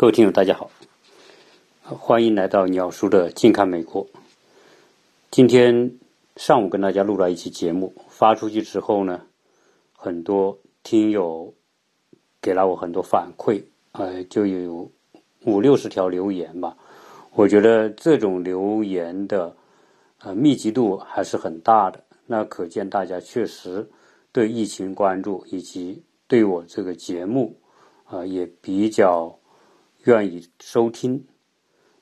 各位听友，大家好，欢迎来到鸟叔的近看美国。今天上午跟大家录了一期节目，发出去之后呢，很多听友给了我很多反馈，呃，就有五六十条留言吧。我觉得这种留言的呃密集度还是很大的，那可见大家确实对疫情关注，以及对我这个节目啊也比较。愿意收听，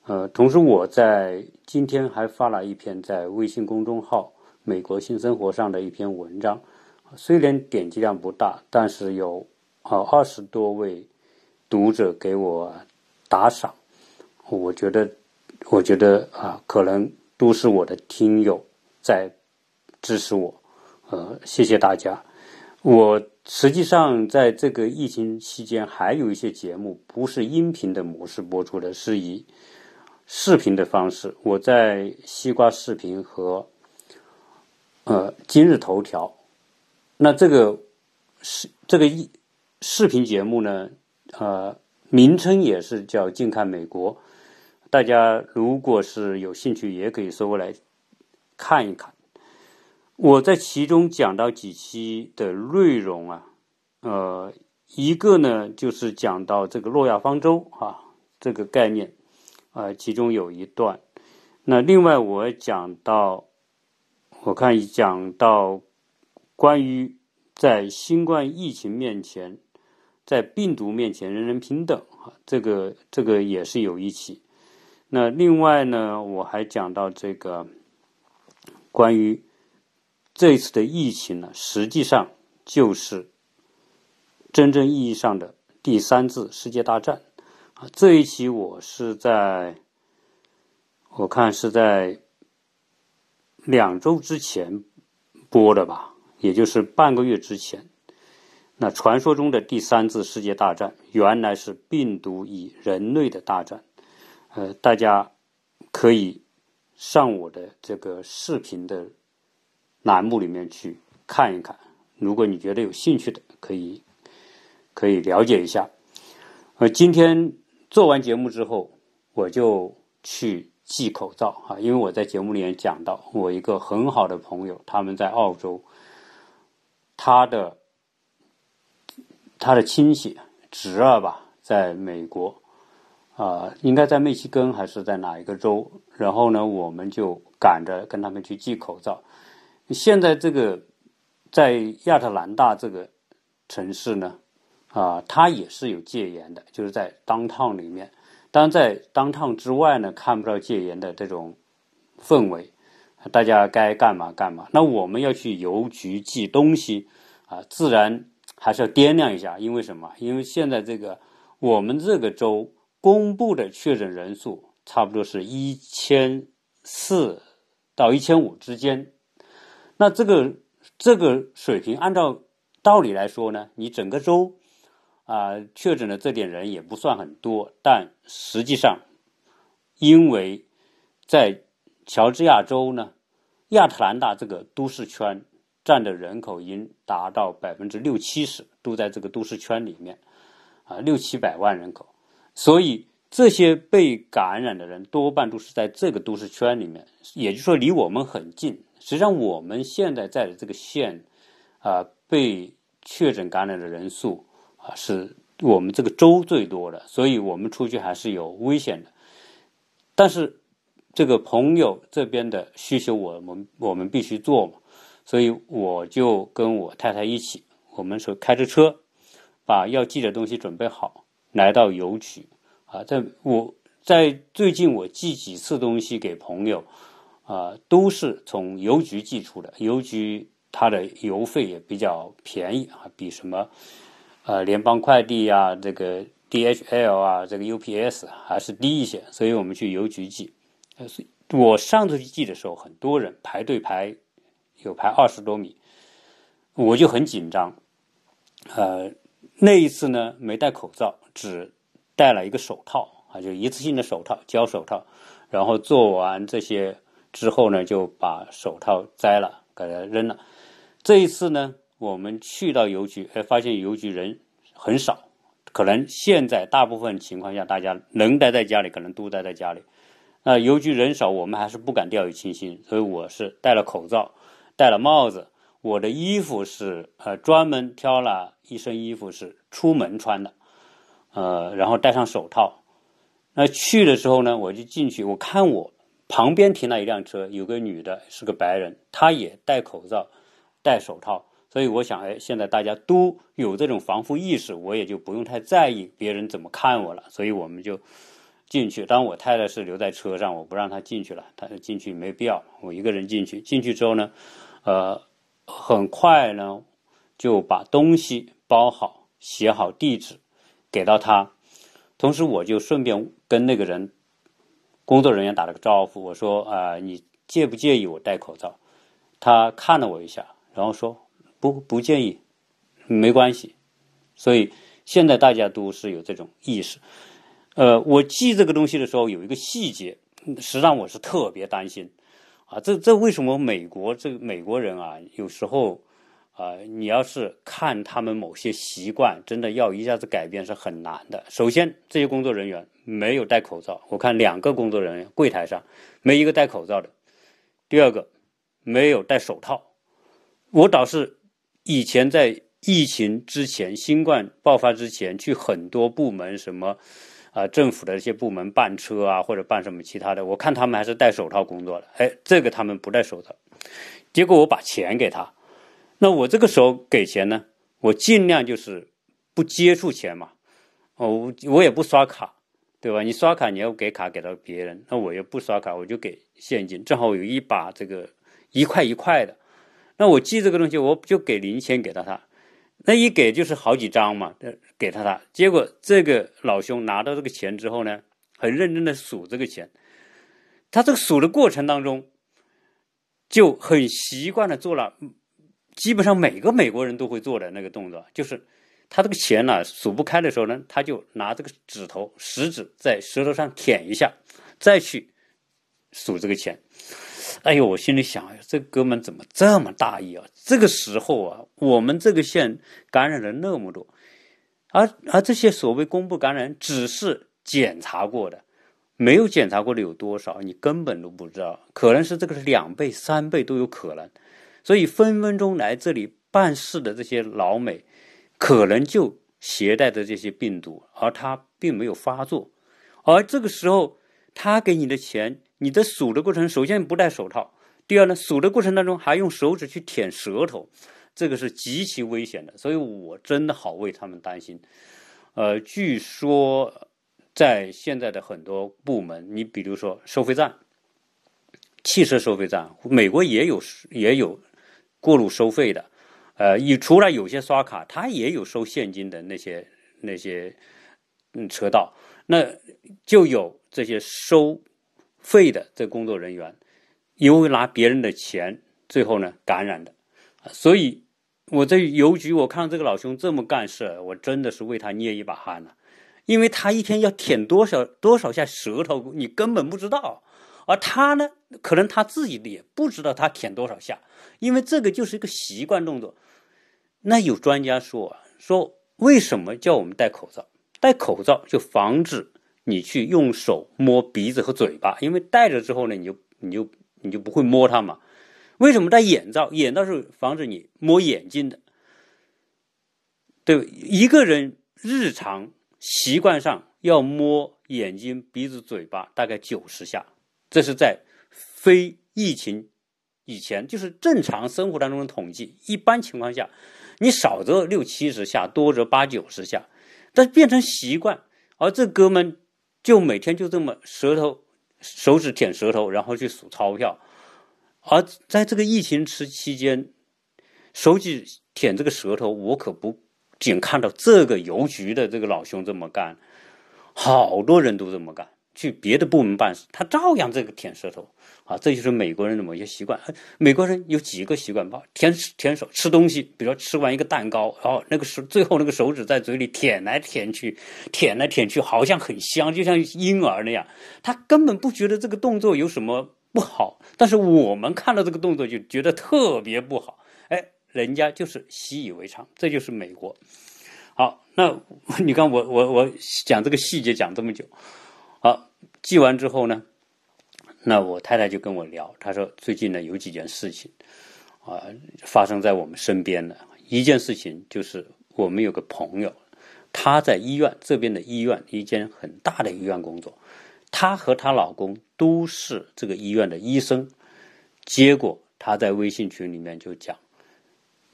呃，同时我在今天还发了一篇在微信公众号《美国新生活》上的一篇文章，虽然点击量不大，但是有啊二十多位读者给我打赏，我觉得，我觉得啊，可能都是我的听友在支持我，呃，谢谢大家，我。实际上，在这个疫情期间，还有一些节目不是音频的模式播出的，是以视频的方式。我在西瓜视频和呃今日头条，那这个是这个一视频节目呢，呃，名称也是叫“近看美国”。大家如果是有兴趣，也可以搜过来看一看。我在其中讲到几期的内容啊，呃，一个呢就是讲到这个诺亚方舟啊这个概念，啊，其中有一段。那另外我讲到，我看讲到关于在新冠疫情面前，在病毒面前人人平等啊，这个这个也是有一期。那另外呢，我还讲到这个关于。这一次的疫情呢，实际上就是真正意义上的第三次世界大战啊！这一期我是在，我看是在两周之前播的吧，也就是半个月之前。那传说中的第三次世界大战，原来是病毒与人类的大战。呃，大家可以上我的这个视频的。栏目里面去看一看，如果你觉得有兴趣的，可以可以了解一下。呃，今天做完节目之后，我就去寄口罩啊，因为我在节目里面讲到，我一个很好的朋友，他们在澳洲，他的他的亲戚侄儿吧，在美国，啊，应该在密西根还是在哪一个州？然后呢，我们就赶着跟他们去寄口罩。现在这个在亚特兰大这个城市呢，啊，它也是有戒严的，就是在当趟里面。当然，在当趟之外呢，看不到戒严的这种氛围，大家该干嘛干嘛。那我们要去邮局寄东西啊，自然还是要掂量一下，因为什么？因为现在这个我们这个州公布的确诊人数差不多是一千四到一千五之间。那这个这个水平，按照道理来说呢，你整个州啊确诊的这点人也不算很多，但实际上，因为在乔治亚州呢，亚特兰大这个都市圈占的人口已经达到百分之六七十，都在这个都市圈里面，啊六七百万人口，所以这些被感染的人多半都是在这个都市圈里面，也就是说离我们很近。实际上，我们现在在的这个县，啊，被确诊感染的人数啊，是我们这个州最多的，所以我们出去还是有危险的。但是，这个朋友这边的需求，我们我们必须做嘛，所以我就跟我太太一起，我们说开着车，把要寄的东西准备好，来到邮局啊，在我在最近我寄几次东西给朋友。啊，都是从邮局寄出的，邮局它的邮费也比较便宜啊，比什么呃联邦快递啊、这个 DHL 啊、这个 UPS 还是低一些，所以我们去邮局寄。呃，我上次去寄的时候，很多人排队排有排二十多米，我就很紧张。呃，那一次呢，没戴口罩，只戴了一个手套啊，就一次性的手套，胶手套，然后做完这些。之后呢，就把手套摘了，给它扔了。这一次呢，我们去到邮局，哎，发现邮局人很少，可能现在大部分情况下，大家能待在家里，可能都待在家里。那邮局人少，我们还是不敢掉以轻心，所以我是戴了口罩，戴了帽子。我的衣服是呃专门挑了一身衣服是出门穿的，呃，然后戴上手套。那去的时候呢，我就进去，我看我旁边停了一辆车，有个女的，是个白人，她也戴口罩、戴手套。所以我想，哎，现在大家都有这种防护意识，我也就不用太在意别人怎么看我了。所以我们就进去。当然，我太太是留在车上，我不让她进去了。她进去没必要，我一个人进去。进去之后呢，呃，很快呢就把东西包好，写好地址，给到她。同时，我就顺便跟那个人工作人员打了个招呼，我说：“啊，你介不介意我戴口罩？”他看了我一下，然后说。不不建议，没关系，所以现在大家都是有这种意识。呃，我记这个东西的时候有一个细节，实际上我是特别担心啊。这这为什么美国这个美国人啊，有时候啊，你要是看他们某些习惯，真的要一下子改变是很难的。首先，这些工作人员没有戴口罩，我看两个工作人员柜台上没一个戴口罩的。第二个，没有戴手套，我倒是。以前在疫情之前、新冠爆发之前，去很多部门，什么啊政府的一些部门办车啊，或者办什么其他的，我看他们还是戴手套工作的。哎，这个他们不戴手套，结果我把钱给他，那我这个时候给钱呢，我尽量就是不接触钱嘛，哦，我也不刷卡，对吧？你刷卡你要给卡给到别人，那我也不刷卡，我就给现金，正好有一把这个一块一块的。那我记这个东西，我就给零钱给到他，那一给就是好几张嘛，给他他。结果这个老兄拿到这个钱之后呢，很认真的数这个钱，他这个数的过程当中，就很习惯的做了，基本上每个美国人都会做的那个动作，就是他这个钱呢数不开的时候呢，他就拿这个指头食指在舌头上舔一下，再去数这个钱。哎呦，我心里想，这哥们怎么这么大意啊？这个时候啊，我们这个县感染了那么多，而而这些所谓公布感染只是检查过的，没有检查过的有多少，你根本都不知道，可能是这个是两倍、三倍都有可能，所以分分钟来这里办事的这些老美，可能就携带着这些病毒，而他并没有发作，而这个时候他给你的钱。你在数的过程，首先不戴手套，第二呢，数的过程当中还用手指去舔舌头，这个是极其危险的，所以我真的好为他们担心。呃，据说在现在的很多部门，你比如说收费站、汽车收费站，美国也有也有过路收费的，呃，你除了有些刷卡，它也有收现金的那些那些嗯车道，那就有这些收。费的这工作人员，因为拿别人的钱，最后呢感染的，所以我在邮局，我看到这个老兄这么干事，我真的是为他捏一把汗了，因为他一天要舔多少多少下舌头，你根本不知道，而他呢，可能他自己也不知道他舔多少下，因为这个就是一个习惯动作。那有专家说啊说，为什么叫我们戴口罩？戴口罩就防止。你去用手摸鼻子和嘴巴，因为戴着之后呢，你就你就你就不会摸它嘛。为什么戴眼罩？眼罩是防止你摸眼睛的。对，一个人日常习惯上要摸眼睛、鼻子、嘴巴大概九十下，这是在非疫情以前，就是正常生活当中的统计。一般情况下，你少则六七十下，多则八九十下，但变成习惯，而这哥们。就每天就这么舌头、手指舔舌头，然后去数钞票，而在这个疫情期期间，手指舔这个舌头，我可不仅看到这个邮局的这个老兄这么干，好多人都这么干。去别的部门办事，他照样这个舔舌头啊，这就是美国人的某些习惯。美国人有几个习惯吧？舔舔手，吃东西，比如说吃完一个蛋糕，然后那个手最后那个手指在嘴里舔来舔去，舔来舔去，好像很香，就像婴儿那样。他根本不觉得这个动作有什么不好，但是我们看到这个动作就觉得特别不好。哎，人家就是习以为常，这就是美国。好，那 你看我我我讲这个细节讲这么久，好，记完之后呢，那我太太就跟我聊，她说最近呢有几件事情啊发生在我们身边的，一件事情就是我们有个朋友，她在医院这边的医院一间很大的医院工作，她和她老公都是这个医院的医生，结果她在微信群里面就讲，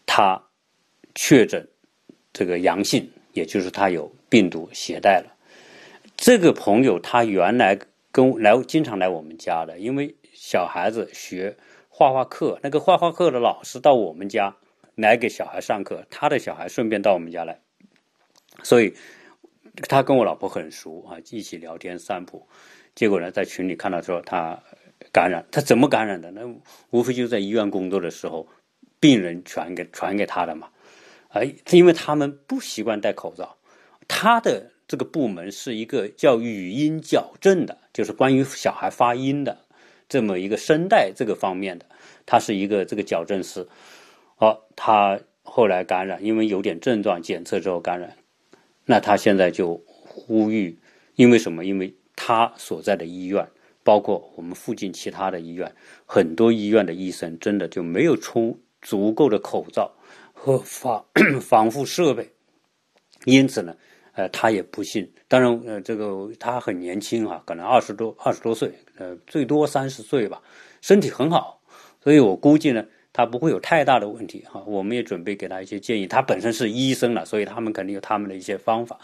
她确诊。这个阳性，也就是他有病毒携带了。这个朋友他原来跟来经常来我们家的，因为小孩子学画画课，那个画画课的老师到我们家来给小孩上课，他的小孩顺便到我们家来，所以他跟我老婆很熟啊，一起聊天散步。结果呢，在群里看到说他感染，他怎么感染的？那无非就在医院工作的时候，病人传给传给他的嘛。哎，因为他们不习惯戴口罩，他的这个部门是一个叫语音矫正的，就是关于小孩发音的这么一个声带这个方面的，他是一个这个矫正师。哦，他后来感染，因为有点症状，检测之后感染，那他现在就呼吁，因为什么？因为他所在的医院，包括我们附近其他的医院，很多医院的医生真的就没有充足够的口罩。和防 防护设备，因此呢，呃，他也不信。当然，呃，这个他很年轻啊，可能二十多二十多岁，呃，最多三十岁吧，身体很好，所以我估计呢，他不会有太大的问题哈。我们也准备给他一些建议。他本身是医生了，所以他们肯定有他们的一些方法。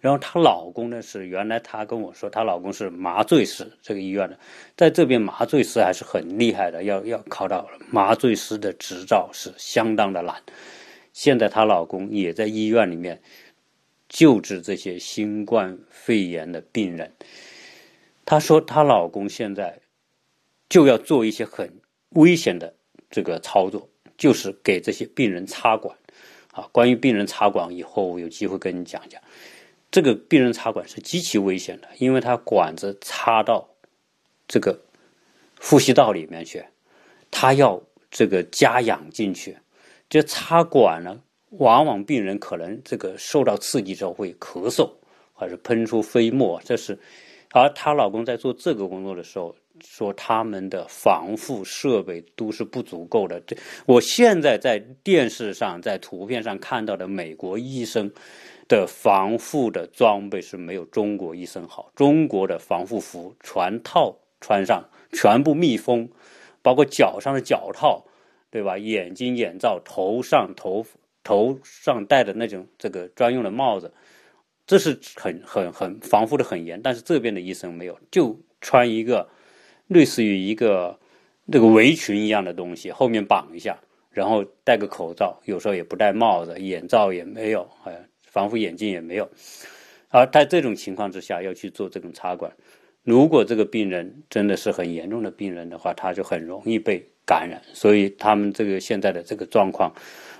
然后她老公呢，是原来她跟我说，她老公是麻醉师，这个医院的，在这边麻醉师还是很厉害的，要要考到麻醉师的执照是相当的难。现在她老公也在医院里面救治这些新冠肺炎的病人。她说她老公现在就要做一些很危险的这个操作，就是给这些病人插管。啊，关于病人插管，以后有机会跟你讲讲。这个病人插管是极其危险的，因为他管子插到这个呼吸道里面去，他要这个加氧进去。这插管呢，往往病人可能这个受到刺激之后会咳嗽，或者喷出飞沫，这是。而她老公在做这个工作的时候，说他们的防护设备都是不足够的。这我现在在电视上、在图片上看到的美国医生的防护的装备是没有中国医生好。中国的防护服全套穿上，全部密封，包括脚上的脚套。对吧？眼睛眼罩，头上头头上戴的那种这个专用的帽子，这是很很很防护的很严。但是这边的医生没有，就穿一个类似于一个那个围裙一样的东西，后面绑一下，然后戴个口罩，有时候也不戴帽子，眼罩也没有，哎，防护眼镜也没有。而在这种情况之下要去做这种插管，如果这个病人真的是很严重的病人的话，他就很容易被。感染，所以他们这个现在的这个状况，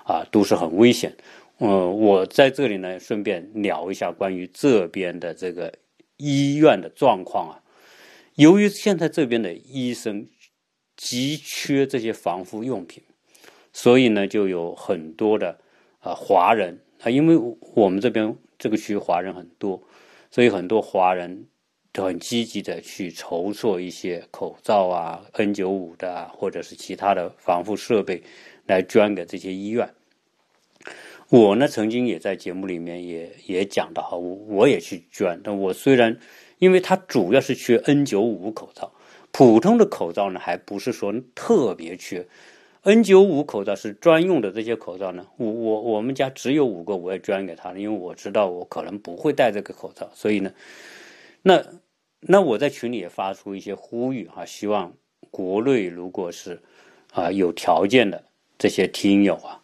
啊，都是很危险。嗯，我在这里呢，顺便聊一下关于这边的这个医院的状况啊。由于现在这边的医生急缺这些防护用品，所以呢，就有很多的啊华人啊，因为我们这边这个区华人很多，所以很多华人。都很积极的去筹措一些口罩啊、N95 的或者是其他的防护设备，来捐给这些医院。我呢，曾经也在节目里面也也讲到哈，我我也去捐。但我虽然，因为它主要是缺 N95 口罩，普通的口罩呢，还不是说特别缺。N95 口罩是专用的这些口罩呢，我我我们家只有五个，我也捐给他了，因为我知道我可能不会戴这个口罩，所以呢，那。那我在群里也发出一些呼吁哈，希望国内如果是啊有条件的这些听友啊，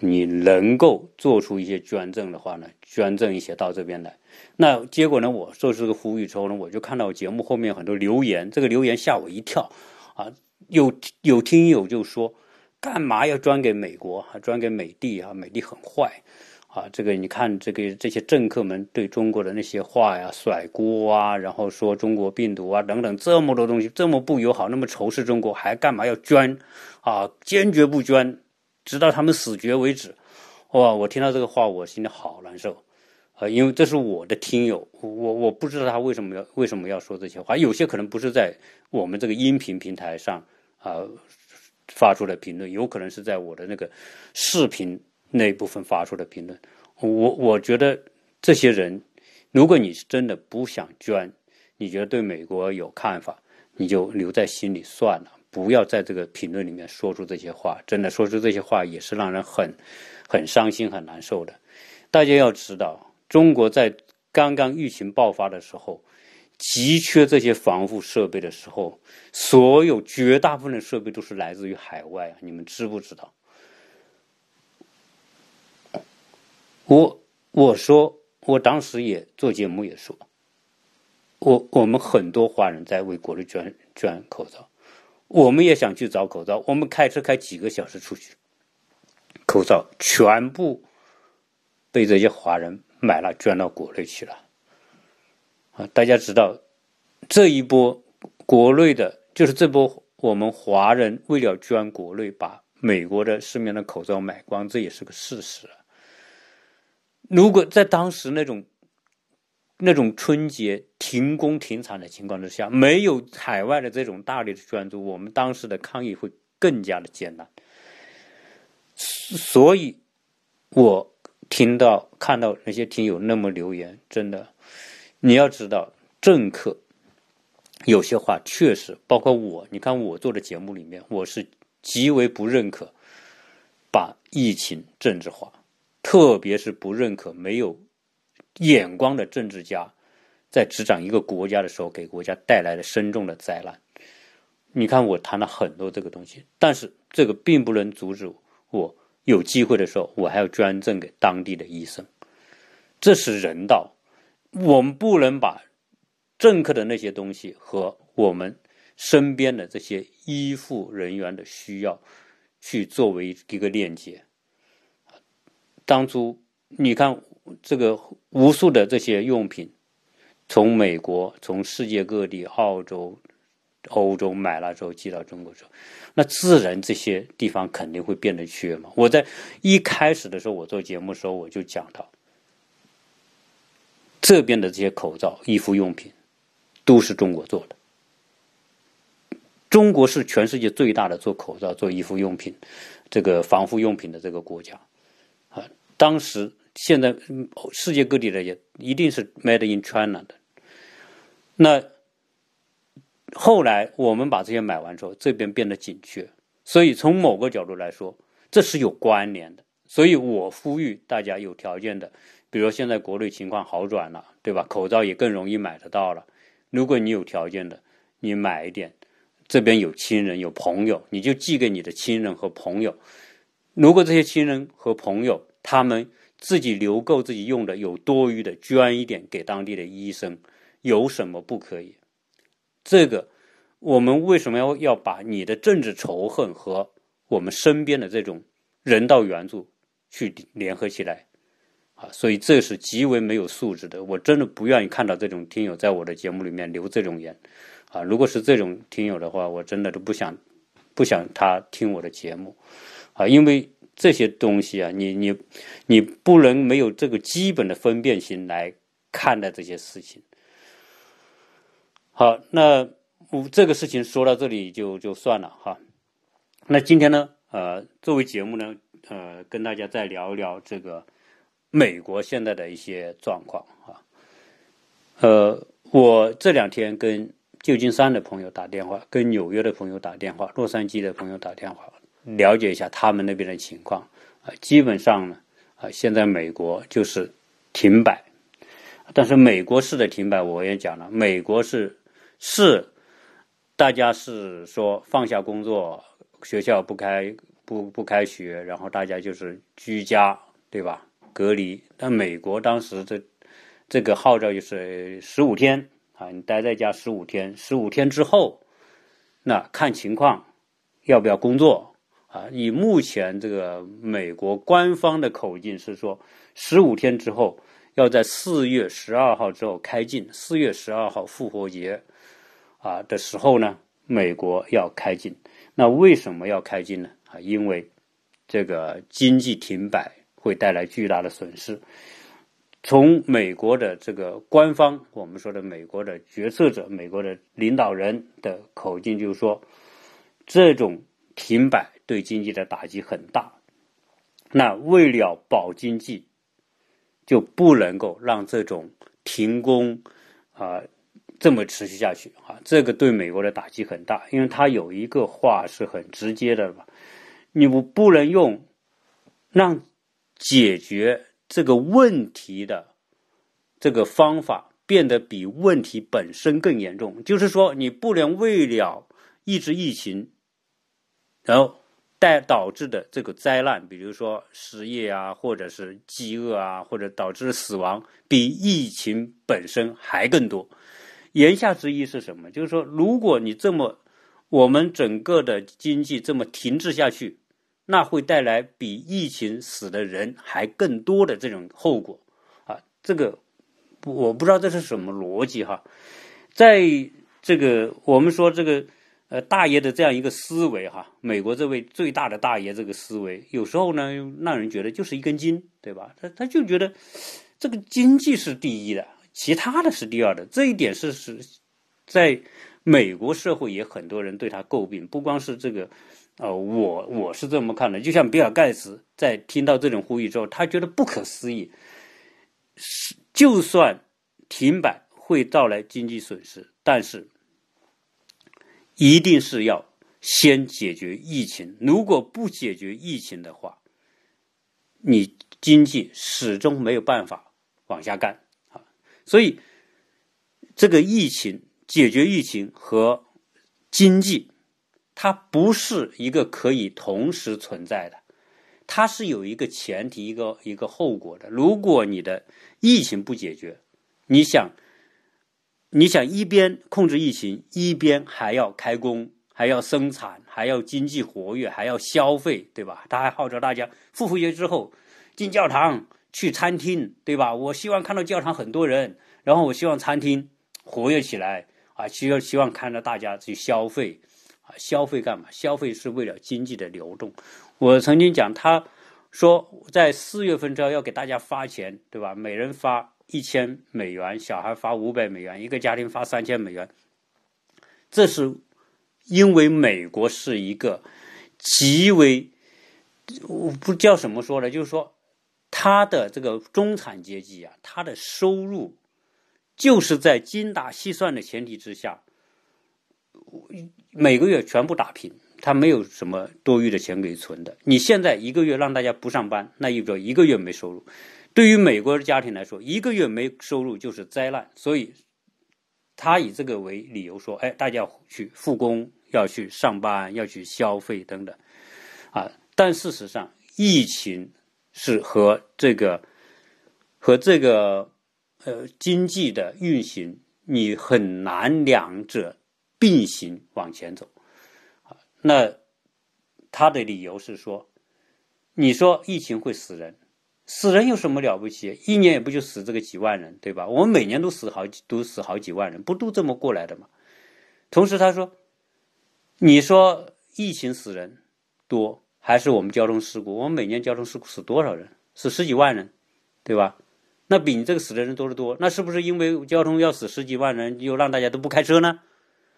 你能够做出一些捐赠的话呢，捐赠一些到这边来。那结果呢，我做这个呼吁之后呢，我就看到节目后面很多留言，这个留言吓我一跳啊，有有听友就说，干嘛要捐给美国啊，捐给美帝啊，美帝很坏。啊，这个你看，这个这些政客们对中国的那些话呀，甩锅啊，然后说中国病毒啊等等这么多东西，这么不友好，那么仇视中国，还干嘛要捐？啊，坚决不捐，直到他们死绝为止。哇，我听到这个话，我心里好难受。啊，因为这是我的听友，我我不知道他为什么要为什么要说这些话。有些可能不是在我们这个音频平台上啊发出的评论，有可能是在我的那个视频那一部分发出的评论。我我觉得这些人，如果你是真的不想捐，你觉得对美国有看法，你就留在心里算了，不要在这个评论里面说出这些话。真的说出这些话也是让人很很伤心、很难受的。大家要知道。中国在刚刚疫情爆发的时候，急缺这些防护设备的时候，所有绝大部分的设备都是来自于海外啊！你们知不知道？我我说，我当时也做节目也说，我我们很多华人在为国内捐捐口罩，我们也想去找口罩，我们开车开几个小时出去，口罩全部被这些华人。买了捐到国内去了，啊！大家知道，这一波国内的，就是这波我们华人为了捐国内，把美国的市面的口罩买光，这也是个事实。如果在当时那种那种春节停工停产的情况之下，没有海外的这种大力的捐助，我们当时的抗疫会更加的艰难。所以，我。听到看到那些听友那么留言，真的，你要知道，政客有些话确实，包括我，你看我做的节目里面，我是极为不认可把疫情政治化，特别是不认可没有眼光的政治家在执掌一个国家的时候，给国家带来了深重的灾难。你看我谈了很多这个东西，但是这个并不能阻止我。有机会的时候，我还要捐赠给当地的医生，这是人道。我们不能把政客的那些东西和我们身边的这些医护人员的需要去作为一个链接。当初你看这个无数的这些用品，从美国、从世界各地、澳洲。欧洲买了之后寄到中国之后，那自然这些地方肯定会变得缺嘛。我在一开始的时候，我做节目的时候我就讲到，这边的这些口罩、衣服用品都是中国做的。中国是全世界最大的做口罩、做衣服用品、这个防护用品的这个国家啊。当时、现在世界各地的也一定是 made in China 的，那。后来我们把这些买完之后，这边变得紧缺，所以从某个角度来说，这是有关联的。所以我呼吁大家有条件的，比如说现在国内情况好转了，对吧？口罩也更容易买得到了。如果你有条件的，你买一点，这边有亲人有朋友，你就寄给你的亲人和朋友。如果这些亲人和朋友他们自己留够自己用的，有多余的，捐一点给当地的医生，有什么不可以？这个，我们为什么要要把你的政治仇恨和我们身边的这种人道援助去联合起来啊？所以这是极为没有素质的。我真的不愿意看到这种听友在我的节目里面留这种言啊！如果是这种听友的话，我真的都不想不想他听我的节目啊！因为这些东西啊，你你你不能没有这个基本的分辨心来看待这些事情。好，那我这个事情说到这里就就算了哈。那今天呢，呃，作为节目呢，呃，跟大家再聊一聊这个美国现在的一些状况啊。呃，我这两天跟旧金山的朋友打电话，跟纽约的朋友打电话，洛杉矶的朋友打电话，了解一下他们那边的情况啊。基本上呢，啊，现在美国就是停摆，但是美国式的停摆我也讲了，美国是。是，大家是说放下工作，学校不开不不开学，然后大家就是居家，对吧？隔离。但美国当时这这个号召就是十五天啊，你待在家十五天，十五天之后，那看情况要不要工作啊？以目前这个美国官方的口径是说，十五天之后要在四月十二号之后开禁，四月十二号复活节。啊的时候呢，美国要开禁，那为什么要开禁呢？啊，因为这个经济停摆会带来巨大的损失。从美国的这个官方，我们说的美国的决策者、美国的领导人的口径，就是说，这种停摆对经济的打击很大。那为了保经济，就不能够让这种停工啊这么持续下去啊！这个对美国的打击很大，因为他有一个话是很直接的吧？你不不能用让解决。这个问题的这个方法变得比问题本身更严重，就是说，你不能为了抑制疫情，然后带导致的这个灾难，比如说失业啊，或者是饥饿啊，或者导致死亡，比疫情本身还更多。言下之意是什么？就是说，如果你这么，我们整个的经济这么停滞下去。那会带来比疫情死的人还更多的这种后果啊！这个我不知道这是什么逻辑哈。在这个我们说这个呃大爷的这样一个思维哈，美国这位最大的大爷这个思维，有时候呢让人觉得就是一根筋，对吧？他他就觉得这个经济是第一的，其他的是第二的。这一点是是在美国社会也很多人对他诟病，不光是这个。呃，我我是这么看的，就像比尔盖茨在听到这种呼吁之后，他觉得不可思议。是，就算停摆会带来经济损失，但是一定是要先解决疫情。如果不解决疫情的话，你经济始终没有办法往下干啊。所以，这个疫情解决疫情和经济。它不是一个可以同时存在的，它是有一个前提、一个一个后果的。如果你的疫情不解决，你想，你想一边控制疫情，一边还要开工，还要生产，还要经济活跃，还要消费，对吧？他还号召大家复活节之后进教堂、去餐厅，对吧？我希望看到教堂很多人，然后我希望餐厅活跃起来啊，希望希望看到大家去消费。啊，消费干嘛？消费是为了经济的流动。我曾经讲，他说在四月份之后要给大家发钱，对吧？每人发一千美元，小孩发五百美元，一个家庭发三千美元。这是因为美国是一个极为我不叫什么说呢，就是说他的这个中产阶级啊，他的收入就是在精打细算的前提之下。每个月全部打平，他没有什么多余的钱可以存的。你现在一个月让大家不上班，那意味着一个月没收入。对于美国的家庭来说，一个月没收入就是灾难。所以，他以这个为理由说：“哎，大家去复工，要去上班，要去消费等等。”啊，但事实上，疫情是和这个和这个呃经济的运行，你很难两者。并行往前走，那他的理由是说，你说疫情会死人，死人有什么了不起？一年也不就死这个几万人，对吧？我们每年都死好几，都死好几万人，不都这么过来的吗？同时他说，你说疫情死人多，还是我们交通事故？我们每年交通事故死多少人？死十几万人，对吧？那比你这个死的人多得多。那是不是因为交通要死十几万人，又让大家都不开车呢？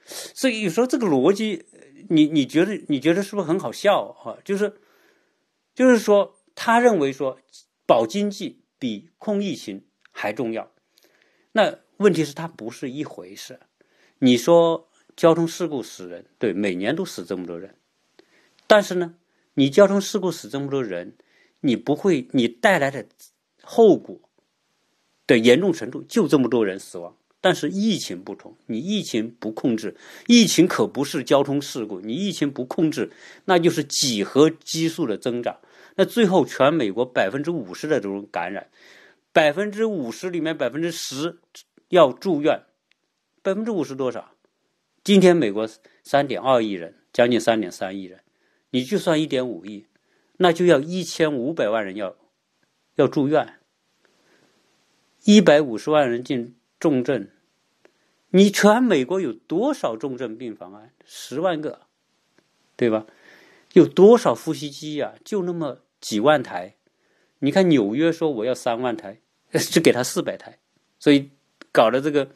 所以有时候这个逻辑，你你觉得你觉得是不是很好笑啊？就是，就是说，他认为说保经济比控疫情还重要。那问题是，它不是一回事。你说交通事故死人，对，每年都死这么多人，但是呢，你交通事故死这么多人，你不会，你带来的后果的严重程度就这么多人死亡。但是疫情不同，你疫情不控制，疫情可不是交通事故，你疫情不控制，那就是几何基数的增长。那最后全美国百分之五十的这种感染，百分之五十里面百分之十要住院，百分之五十多少？今天美国三点二亿人，将近三点三亿人，你就算一点五亿，那就要一千五百万人要要住院，一百五十万人进重症。你全美国有多少重症病房啊？十万个，对吧？有多少呼吸机呀？就那么几万台，你看纽约说我要三万台，只给他四百台，所以搞得这个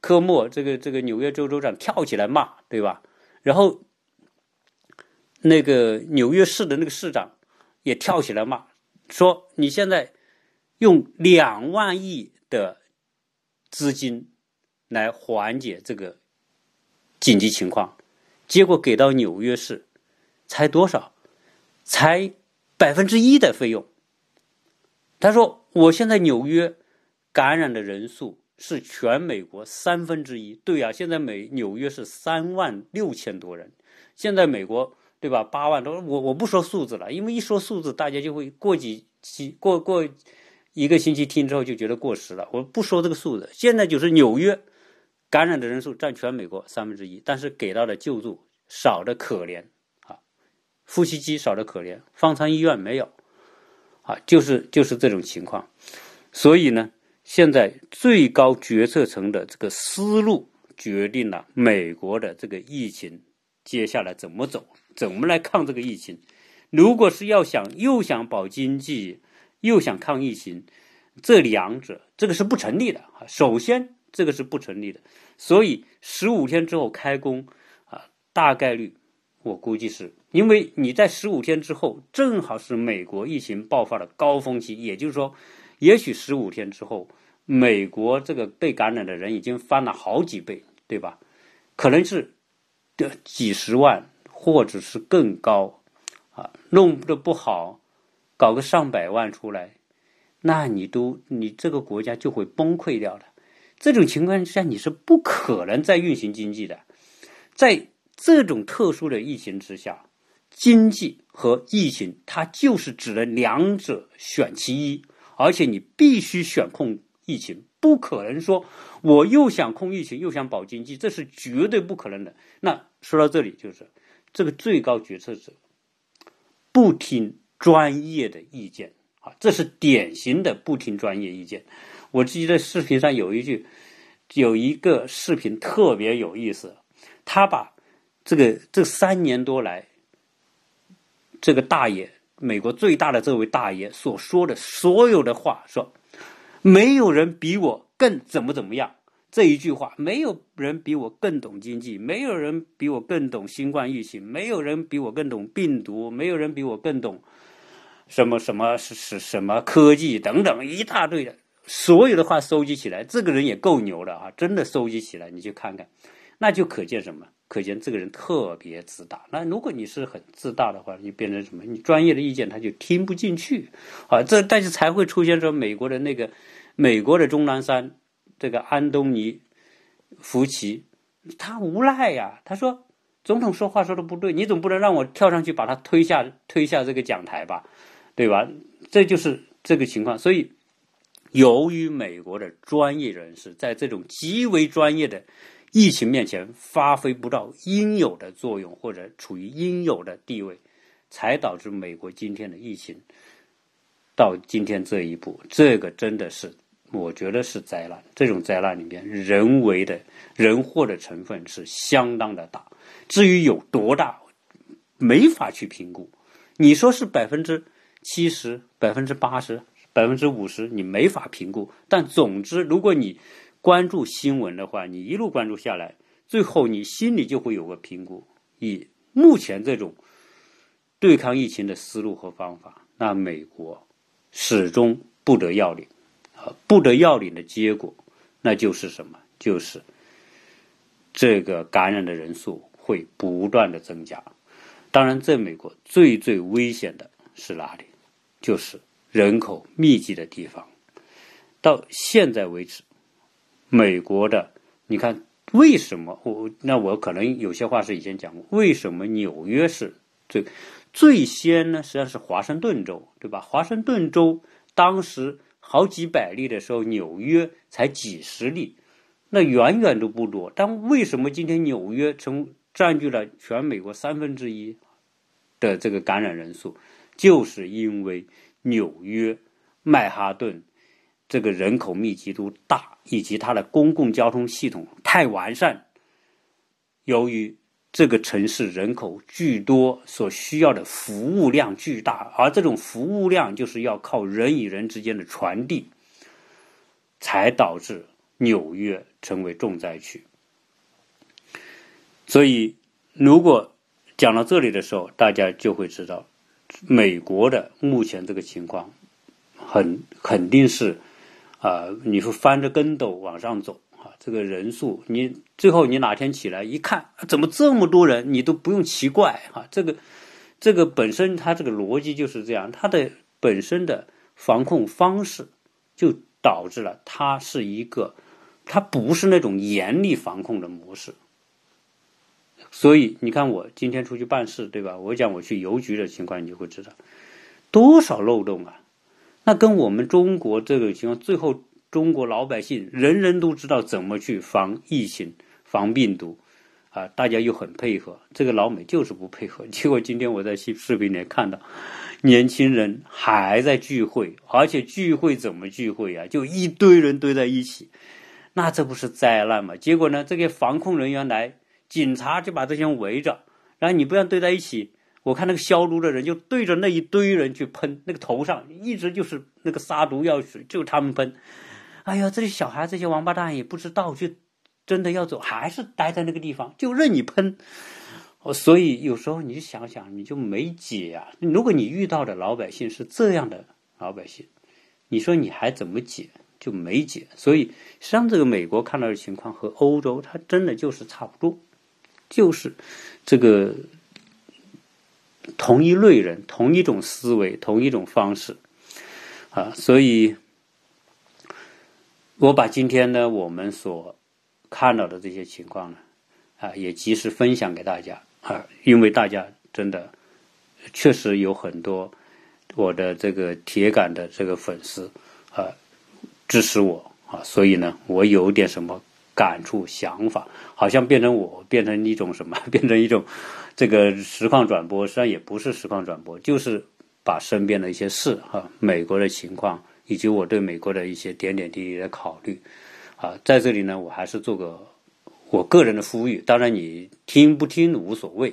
科莫这个这个纽约州州长跳起来骂，对吧？然后那个纽约市的那个市长也跳起来骂，说你现在用两万亿的资金来缓解这个紧急情况，结果给到纽约市才多少？才百分之一的费用。他说：“我现在纽约感染的人数是全美国三分之一。对呀，现在美纽约是三万六千多人，现在美国对吧？八万多。我我不说数字了，因为一说数字，大家就会过几期过过一个星期听之后就觉得过时了。我不说这个数字，现在就是纽约感染的人数占全美国三分之一，但是给到的救助少的可怜。”呼吸机少的可怜，方舱医院没有，啊，就是就是这种情况，所以呢，现在最高决策层的这个思路决定了美国的这个疫情接下来怎么走，怎么来抗这个疫情。如果是要想又想保经济，又想抗疫情，这两者这个是不成立的啊。首先，这个是不成立的，所以十五天之后开工啊，大概率。我估计是因为你在十五天之后，正好是美国疫情爆发的高峰期，也就是说，也许十五天之后，美国这个被感染的人已经翻了好几倍，对吧？可能是的几十万，或者是更高，啊，弄得不好，搞个上百万出来，那你都你这个国家就会崩溃掉的。这种情况之下，你是不可能再运行经济的，在。这种特殊的疫情之下，经济和疫情它就是只能两者选其一，而且你必须选控疫情，不可能说我又想控疫情又想保经济，这是绝对不可能的。那说到这里，就是这个最高决策者不听专业的意见啊，这是典型的不听专业意见。我记得视频上有一句，有一个视频特别有意思，他把。这个这三年多来，这个大爷，美国最大的这位大爷所说的所有的话，说没有人比我更怎么怎么样。这一句话，没有人比我更懂经济，没有人比我更懂新冠疫情，没有人比我更懂病毒，没有人比我更懂什么什么是是什么科技等等一大堆的所有的话收集起来，这个人也够牛的啊！真的收集起来，你去看看，那就可见什么？可见这个人特别自大。那如果你是很自大的话，你变成什么？你专业的意见他就听不进去啊。这但是才会出现说美国的那个美国的钟南山，这个安东尼福奇，他无赖呀。他说总统说话说的不对，你总不能让我跳上去把他推下推下这个讲台吧，对吧？这就是这个情况。所以，由于美国的专业人士在这种极为专业的。疫情面前发挥不到应有的作用，或者处于应有的地位，才导致美国今天的疫情到今天这一步。这个真的是，我觉得是灾难。这种灾难里面，人为的人祸的成分是相当的大。至于有多大，没法去评估。你说是百分之七十、百分之八十、百分之五十，你没法评估。但总之，如果你关注新闻的话，你一路关注下来，最后你心里就会有个评估。以目前这种对抗疫情的思路和方法，那美国始终不得要领。啊，不得要领的结果，那就是什么？就是这个感染的人数会不断的增加。当然，在美国最最危险的是哪里？就是人口密集的地方。到现在为止。美国的，你看为什么我那我可能有些话是以前讲过，为什么纽约是最最先呢？实际上是华盛顿州，对吧？华盛顿州当时好几百例的时候，纽约才几十例，那远远都不多。但为什么今天纽约成占据了全美国三分之一的这个感染人数？就是因为纽约曼哈顿。这个人口密集度大，以及它的公共交通系统太完善，由于这个城市人口巨多，所需要的服务量巨大，而这种服务量就是要靠人与人之间的传递，才导致纽约成为重灾区。所以，如果讲到这里的时候，大家就会知道，美国的目前这个情况，很肯定是啊，你会翻着跟斗往上走啊。这个人数，你最后你哪天起来一看，怎么这么多人，你都不用奇怪哈。这个，这个本身它这个逻辑就是这样，它的本身的防控方式就导致了它是一个，它不是那种严厉防控的模式。所以你看，我今天出去办事，对吧？我讲我去邮局的情况，你就会知道多少漏洞啊。那跟我们中国这个情况最后。中国老百姓人人都知道怎么去防疫情、防病毒，啊，大家又很配合。这个老美就是不配合。结果今天我在视视频里看到，年轻人还在聚会，而且聚会怎么聚会啊？就一堆人堆在一起，那这不是灾难吗？结果呢，这个防控人员来，警察就把这些人围着，然后你不要堆在一起。我看那个消毒的人就对着那一堆人去喷，那个头上一直就是那个杀毒药水，就他们喷。哎呀，这些小孩，这些王八蛋也不知道，就真的要走，还是待在那个地方，就任你喷。所以有时候你就想想，你就没解啊。如果你遇到的老百姓是这样的老百姓，你说你还怎么解？就没解。所以，实际上这个美国看到的情况和欧洲，它真的就是差不多，就是这个同一类人、同一种思维、同一种方式啊。所以。我把今天呢我们所看到的这些情况呢，啊，也及时分享给大家啊，因为大家真的确实有很多我的这个铁杆的这个粉丝啊支持我啊，所以呢，我有点什么感触想法，好像变成我变成一种什么，变成一种这个实况转播，实际上也不是实况转播，就是把身边的一些事哈，美国的情况。以及我对美国的一些点点滴滴的考虑，啊，在这里呢，我还是做个我个人的呼吁。当然，你听不听无所谓，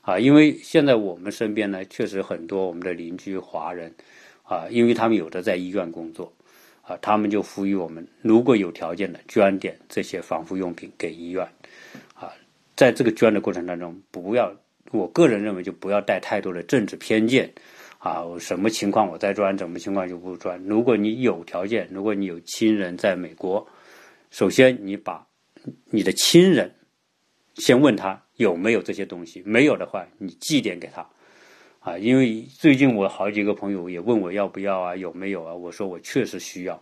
啊，因为现在我们身边呢，确实很多我们的邻居华人，啊，因为他们有的在医院工作，啊，他们就呼吁我们，如果有条件的捐点这些防护用品给医院，啊，在这个捐的过程当中，不要，我个人认为就不要带太多的政治偏见。啊，什么情况我再捐，什么情况就不捐。如果你有条件，如果你有亲人在美国，首先你把你的亲人先问他有没有这些东西，没有的话，你寄点给他。啊，因为最近我好几个朋友也问我要不要啊，有没有啊？我说我确实需要，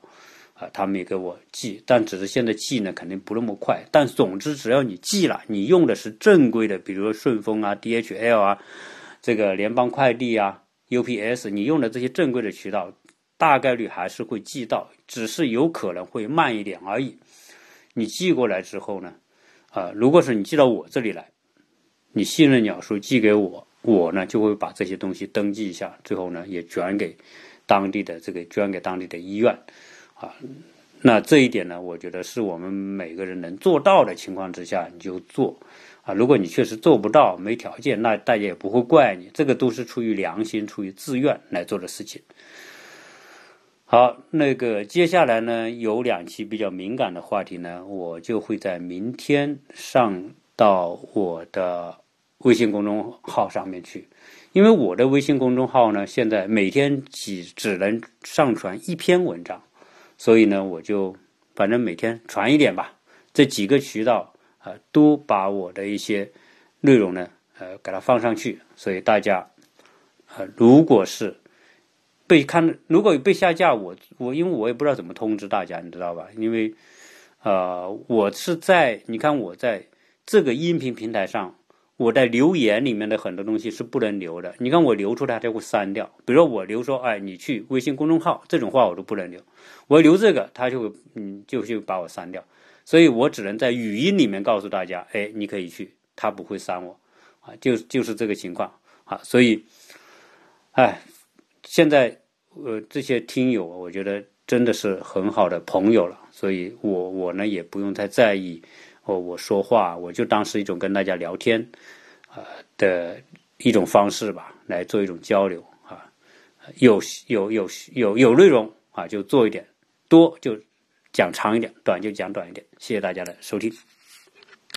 啊，他们也给我寄，但只是现在寄呢，肯定不那么快。但总之，只要你寄了，你用的是正规的，比如说顺丰啊、DHL 啊，这个联邦快递啊。UPS，你用的这些正规的渠道，大概率还是会寄到，只是有可能会慢一点而已。你寄过来之后呢，啊，如果是你寄到我这里来，你信任鸟叔寄给我，我呢就会把这些东西登记一下，最后呢也转给当地的这个捐给当地的医院，啊，那这一点呢，我觉得是我们每个人能做到的情况之下，你就做。啊，如果你确实做不到，没条件，那大家也不会怪你，这个都是出于良心、出于自愿来做的事情。好，那个接下来呢，有两期比较敏感的话题呢，我就会在明天上到我的微信公众号上面去，因为我的微信公众号呢，现在每天只只能上传一篇文章，所以呢，我就反正每天传一点吧，这几个渠道。呃，都把我的一些内容呢，呃，给它放上去。所以大家，呃，如果是被看，如果被下架，我我因为我也不知道怎么通知大家，你知道吧？因为，呃，我是在你看我在这个音频平台上，我在留言里面的很多东西是不能留的。你看我留出来，它会删掉。比如说我留说，哎，你去微信公众号这种话，我都不能留。我留这个，他就会嗯，就就把我删掉。所以我只能在语音里面告诉大家，哎，你可以去，他不会删我，啊，就就是这个情况啊。所以，哎，现在呃这些听友，我觉得真的是很好的朋友了。所以我我呢也不用太在意哦我说话，我就当是一种跟大家聊天啊的一种方式吧，来做一种交流啊。有有有有有内容啊，就做一点；多就讲长一点，短就讲短一点。谢谢大家的收听。